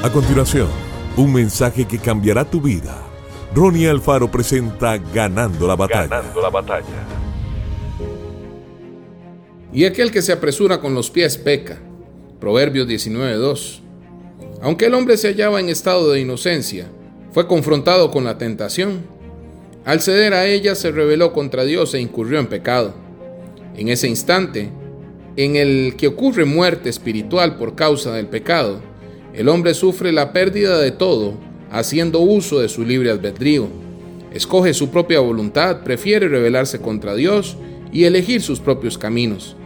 A continuación, un mensaje que cambiará tu vida. Ronnie Alfaro presenta Ganando la batalla. Ganando la batalla. Y aquel que se apresura con los pies peca. Proverbios 19:2. Aunque el hombre se hallaba en estado de inocencia, fue confrontado con la tentación. Al ceder a ella se rebeló contra Dios e incurrió en pecado. En ese instante, en el que ocurre muerte espiritual por causa del pecado, el hombre sufre la pérdida de todo haciendo uso de su libre albedrío. Escoge su propia voluntad, prefiere rebelarse contra Dios y elegir sus propios caminos.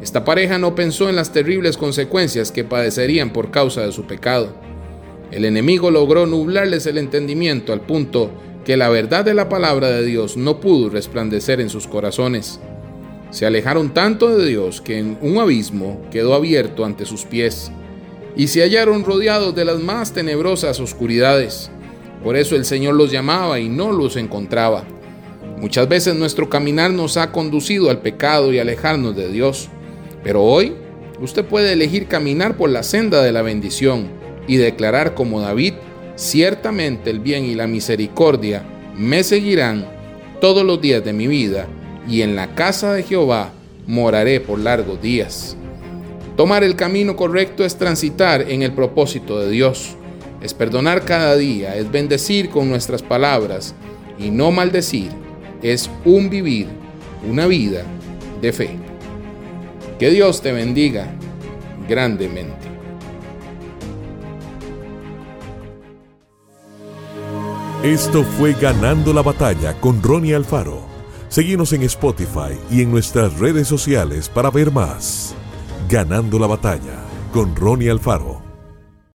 Esta pareja no pensó en las terribles consecuencias que padecerían por causa de su pecado. El enemigo logró nublarles el entendimiento al punto que la verdad de la palabra de Dios no pudo resplandecer en sus corazones. Se alejaron tanto de Dios que en un abismo quedó abierto ante sus pies y se hallaron rodeados de las más tenebrosas oscuridades. Por eso el Señor los llamaba y no los encontraba. Muchas veces nuestro caminar nos ha conducido al pecado y alejarnos de Dios, pero hoy usted puede elegir caminar por la senda de la bendición y declarar como David, ciertamente el bien y la misericordia me seguirán todos los días de mi vida, y en la casa de Jehová moraré por largos días. Tomar el camino correcto es transitar en el propósito de Dios, es perdonar cada día, es bendecir con nuestras palabras y no maldecir, es un vivir una vida de fe. Que Dios te bendiga grandemente. Esto fue Ganando la batalla con Ronnie Alfaro. Seguimos en Spotify y en nuestras redes sociales para ver más. Ganando la batalla con Ronnie Alfaro.